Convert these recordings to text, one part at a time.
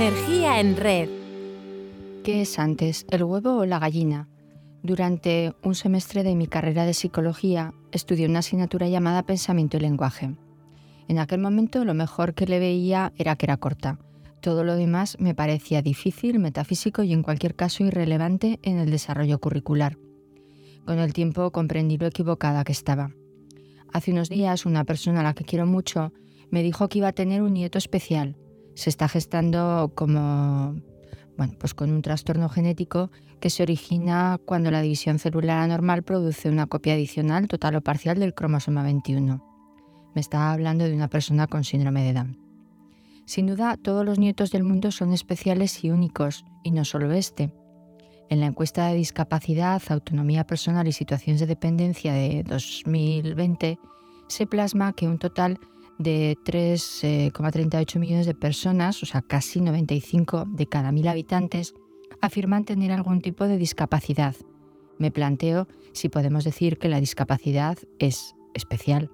Energía en red. ¿Qué es antes, el huevo o la gallina? Durante un semestre de mi carrera de psicología estudié una asignatura llamada Pensamiento y Lenguaje. En aquel momento lo mejor que le veía era que era corta. Todo lo demás me parecía difícil, metafísico y en cualquier caso irrelevante en el desarrollo curricular. Con el tiempo comprendí lo equivocada que estaba. Hace unos días una persona a la que quiero mucho me dijo que iba a tener un nieto especial. Se está gestando como bueno, pues con un trastorno genético que se origina cuando la división celular anormal produce una copia adicional total o parcial del cromosoma 21. Me estaba hablando de una persona con síndrome de Down. Sin duda, todos los nietos del mundo son especiales y únicos, y no solo este. En la encuesta de discapacidad, autonomía personal y situaciones de dependencia de 2020, se plasma que un total de 3,38 eh, millones de personas, o sea, casi 95 de cada mil habitantes, afirman tener algún tipo de discapacidad. Me planteo si podemos decir que la discapacidad es especial.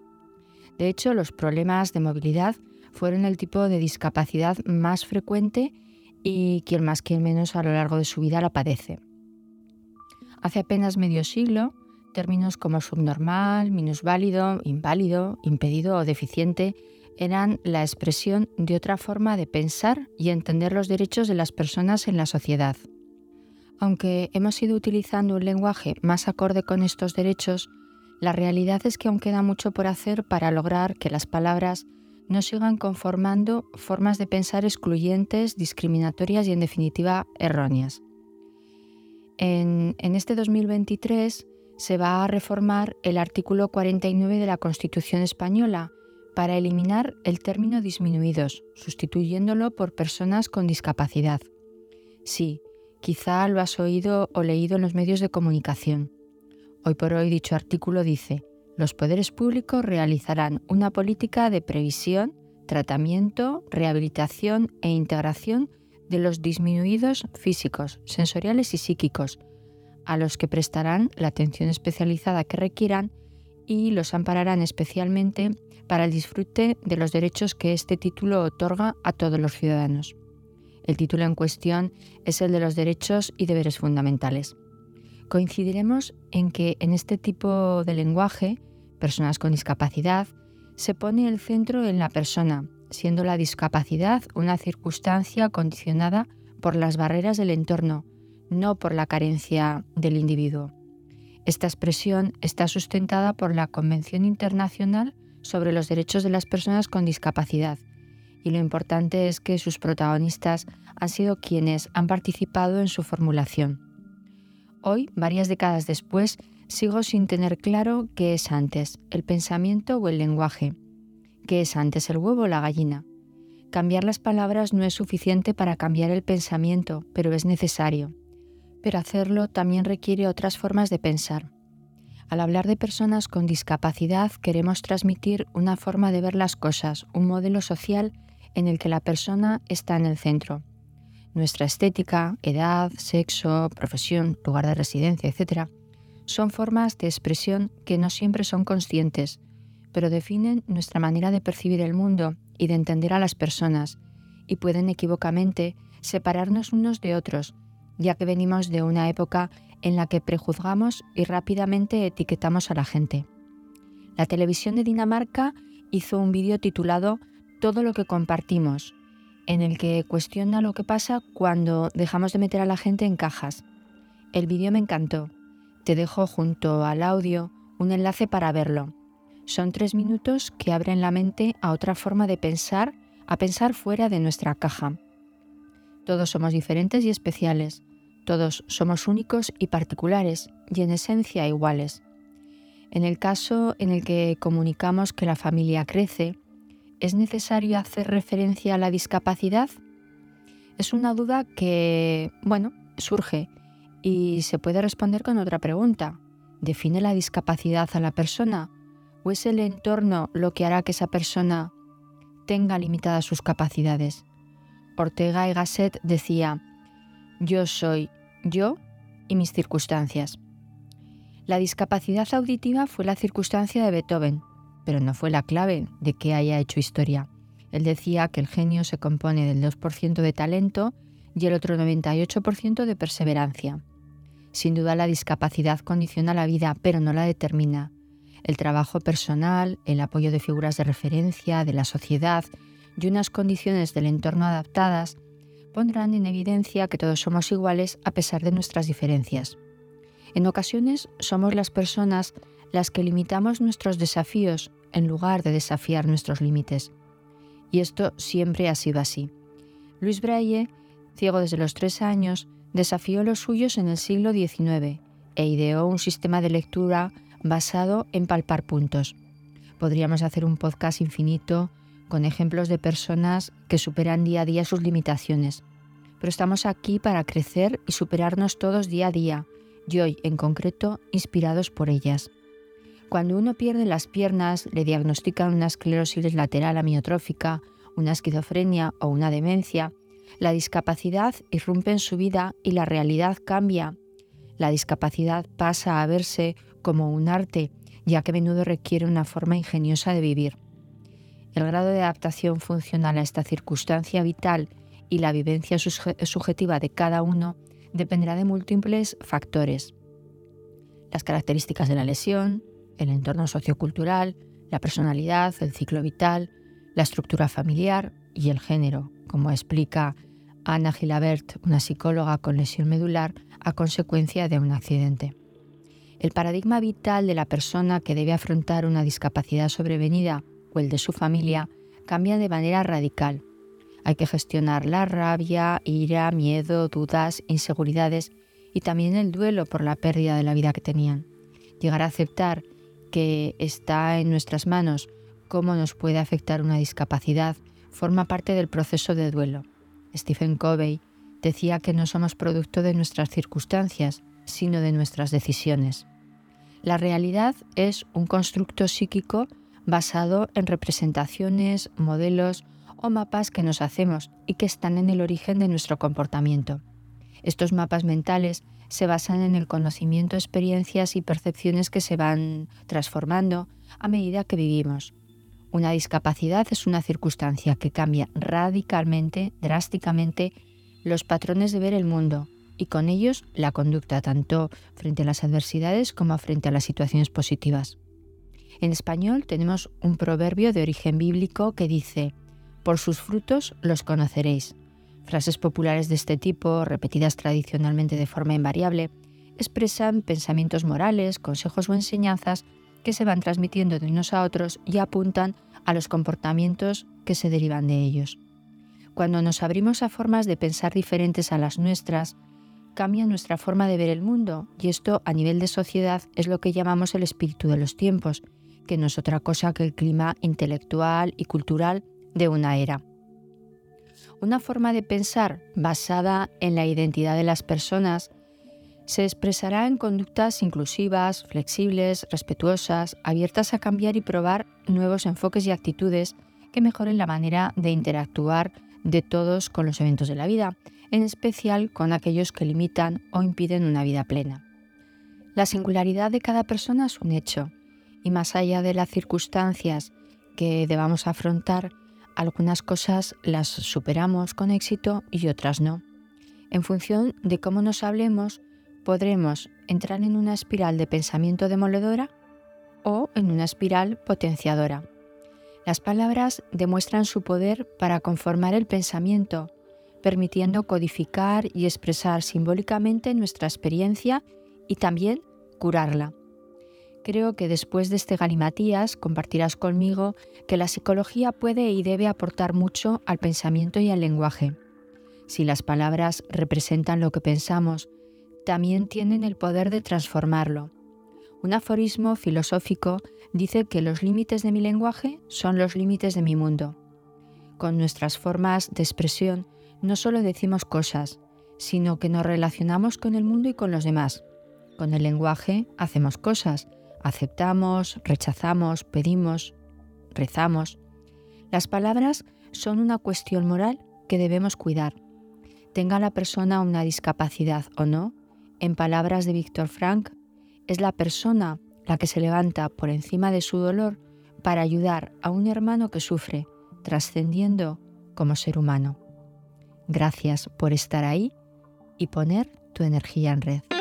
De hecho, los problemas de movilidad fueron el tipo de discapacidad más frecuente y quien más quien menos a lo largo de su vida la padece. Hace apenas medio siglo, Términos como subnormal, minusválido, inválido, impedido o deficiente eran la expresión de otra forma de pensar y entender los derechos de las personas en la sociedad. Aunque hemos ido utilizando un lenguaje más acorde con estos derechos, la realidad es que aún queda mucho por hacer para lograr que las palabras no sigan conformando formas de pensar excluyentes, discriminatorias y en definitiva erróneas. En, en este 2023 se va a reformar el artículo 49 de la Constitución española para eliminar el término disminuidos, sustituyéndolo por personas con discapacidad. Sí, quizá lo has oído o leído en los medios de comunicación. Hoy por hoy dicho artículo dice, los poderes públicos realizarán una política de previsión, tratamiento, rehabilitación e integración de los disminuidos físicos, sensoriales y psíquicos, a los que prestarán la atención especializada que requieran y los ampararán especialmente para el disfrute de los derechos que este título otorga a todos los ciudadanos. El título en cuestión es el de los derechos y deberes fundamentales. Coincidiremos en que en este tipo de lenguaje, personas con discapacidad, se pone el centro en la persona, siendo la discapacidad una circunstancia condicionada por las barreras del entorno, no por la carencia del individuo. Esta expresión está sustentada por la Convención Internacional sobre los Derechos de las Personas con Discapacidad y lo importante es que sus protagonistas han sido quienes han participado en su formulación. Hoy, varias décadas después, sigo sin tener claro qué es antes, el pensamiento o el lenguaje, qué es antes el huevo o la gallina. Cambiar las palabras no es suficiente para cambiar el pensamiento, pero es necesario pero hacerlo también requiere otras formas de pensar. Al hablar de personas con discapacidad queremos transmitir una forma de ver las cosas, un modelo social en el que la persona está en el centro. Nuestra estética, edad, sexo, profesión, lugar de residencia, etc., son formas de expresión que no siempre son conscientes, pero definen nuestra manera de percibir el mundo y de entender a las personas, y pueden equivocamente separarnos unos de otros ya que venimos de una época en la que prejuzgamos y rápidamente etiquetamos a la gente. La televisión de Dinamarca hizo un vídeo titulado Todo lo que compartimos, en el que cuestiona lo que pasa cuando dejamos de meter a la gente en cajas. El vídeo me encantó. Te dejo junto al audio un enlace para verlo. Son tres minutos que abren la mente a otra forma de pensar, a pensar fuera de nuestra caja. Todos somos diferentes y especiales. Todos somos únicos y particulares y en esencia iguales. En el caso en el que comunicamos que la familia crece, ¿es necesario hacer referencia a la discapacidad? Es una duda que, bueno, surge y se puede responder con otra pregunta. ¿Define la discapacidad a la persona o es el entorno lo que hará que esa persona tenga limitadas sus capacidades? Ortega y Gasset decía, yo soy yo y mis circunstancias. La discapacidad auditiva fue la circunstancia de Beethoven, pero no fue la clave de que haya hecho historia. Él decía que el genio se compone del 2% de talento y el otro 98% de perseverancia. Sin duda la discapacidad condiciona la vida, pero no la determina. El trabajo personal, el apoyo de figuras de referencia, de la sociedad y unas condiciones del entorno adaptadas pondrán en evidencia que todos somos iguales a pesar de nuestras diferencias. En ocasiones somos las personas las que limitamos nuestros desafíos en lugar de desafiar nuestros límites. Y esto siempre ha sido así. Luis Braille, ciego desde los tres años, desafió los suyos en el siglo XIX e ideó un sistema de lectura basado en palpar puntos. Podríamos hacer un podcast infinito con ejemplos de personas que superan día a día sus limitaciones. Pero estamos aquí para crecer y superarnos todos día a día, y hoy en concreto inspirados por ellas. Cuando uno pierde las piernas, le diagnostican una esclerosis lateral amiotrófica, una esquizofrenia o una demencia, la discapacidad irrumpe en su vida y la realidad cambia. La discapacidad pasa a verse como un arte, ya que a menudo requiere una forma ingeniosa de vivir. El grado de adaptación funcional a esta circunstancia vital y la vivencia subjetiva de cada uno dependerá de múltiples factores. Las características de la lesión, el entorno sociocultural, la personalidad, el ciclo vital, la estructura familiar y el género, como explica Ana Gilabert, una psicóloga con lesión medular a consecuencia de un accidente. El paradigma vital de la persona que debe afrontar una discapacidad sobrevenida el de su familia cambia de manera radical. Hay que gestionar la rabia, ira, miedo, dudas, inseguridades y también el duelo por la pérdida de la vida que tenían. Llegar a aceptar que está en nuestras manos cómo nos puede afectar una discapacidad forma parte del proceso de duelo. Stephen Covey decía que no somos producto de nuestras circunstancias, sino de nuestras decisiones. La realidad es un constructo psíquico basado en representaciones, modelos o mapas que nos hacemos y que están en el origen de nuestro comportamiento. Estos mapas mentales se basan en el conocimiento, experiencias y percepciones que se van transformando a medida que vivimos. Una discapacidad es una circunstancia que cambia radicalmente, drásticamente, los patrones de ver el mundo y con ellos la conducta tanto frente a las adversidades como frente a las situaciones positivas. En español tenemos un proverbio de origen bíblico que dice, por sus frutos los conoceréis. Frases populares de este tipo, repetidas tradicionalmente de forma invariable, expresan pensamientos morales, consejos o enseñanzas que se van transmitiendo de unos a otros y apuntan a los comportamientos que se derivan de ellos. Cuando nos abrimos a formas de pensar diferentes a las nuestras, cambia nuestra forma de ver el mundo y esto a nivel de sociedad es lo que llamamos el espíritu de los tiempos, que no es otra cosa que el clima intelectual y cultural de una era. Una forma de pensar basada en la identidad de las personas se expresará en conductas inclusivas, flexibles, respetuosas, abiertas a cambiar y probar nuevos enfoques y actitudes que mejoren la manera de interactuar de todos con los eventos de la vida, en especial con aquellos que limitan o impiden una vida plena. La singularidad de cada persona es un hecho, y más allá de las circunstancias que debamos afrontar, algunas cosas las superamos con éxito y otras no. En función de cómo nos hablemos, podremos entrar en una espiral de pensamiento demoledora o en una espiral potenciadora. Las palabras demuestran su poder para conformar el pensamiento, permitiendo codificar y expresar simbólicamente nuestra experiencia y también curarla. Creo que después de este galimatías compartirás conmigo que la psicología puede y debe aportar mucho al pensamiento y al lenguaje. Si las palabras representan lo que pensamos, también tienen el poder de transformarlo. Un aforismo filosófico dice que los límites de mi lenguaje son los límites de mi mundo. Con nuestras formas de expresión no solo decimos cosas, sino que nos relacionamos con el mundo y con los demás. Con el lenguaje hacemos cosas, aceptamos, rechazamos, pedimos, rezamos. Las palabras son una cuestión moral que debemos cuidar. Tenga la persona una discapacidad o no, en palabras de Víctor Frank, es la persona la que se levanta por encima de su dolor para ayudar a un hermano que sufre, trascendiendo como ser humano. Gracias por estar ahí y poner tu energía en red.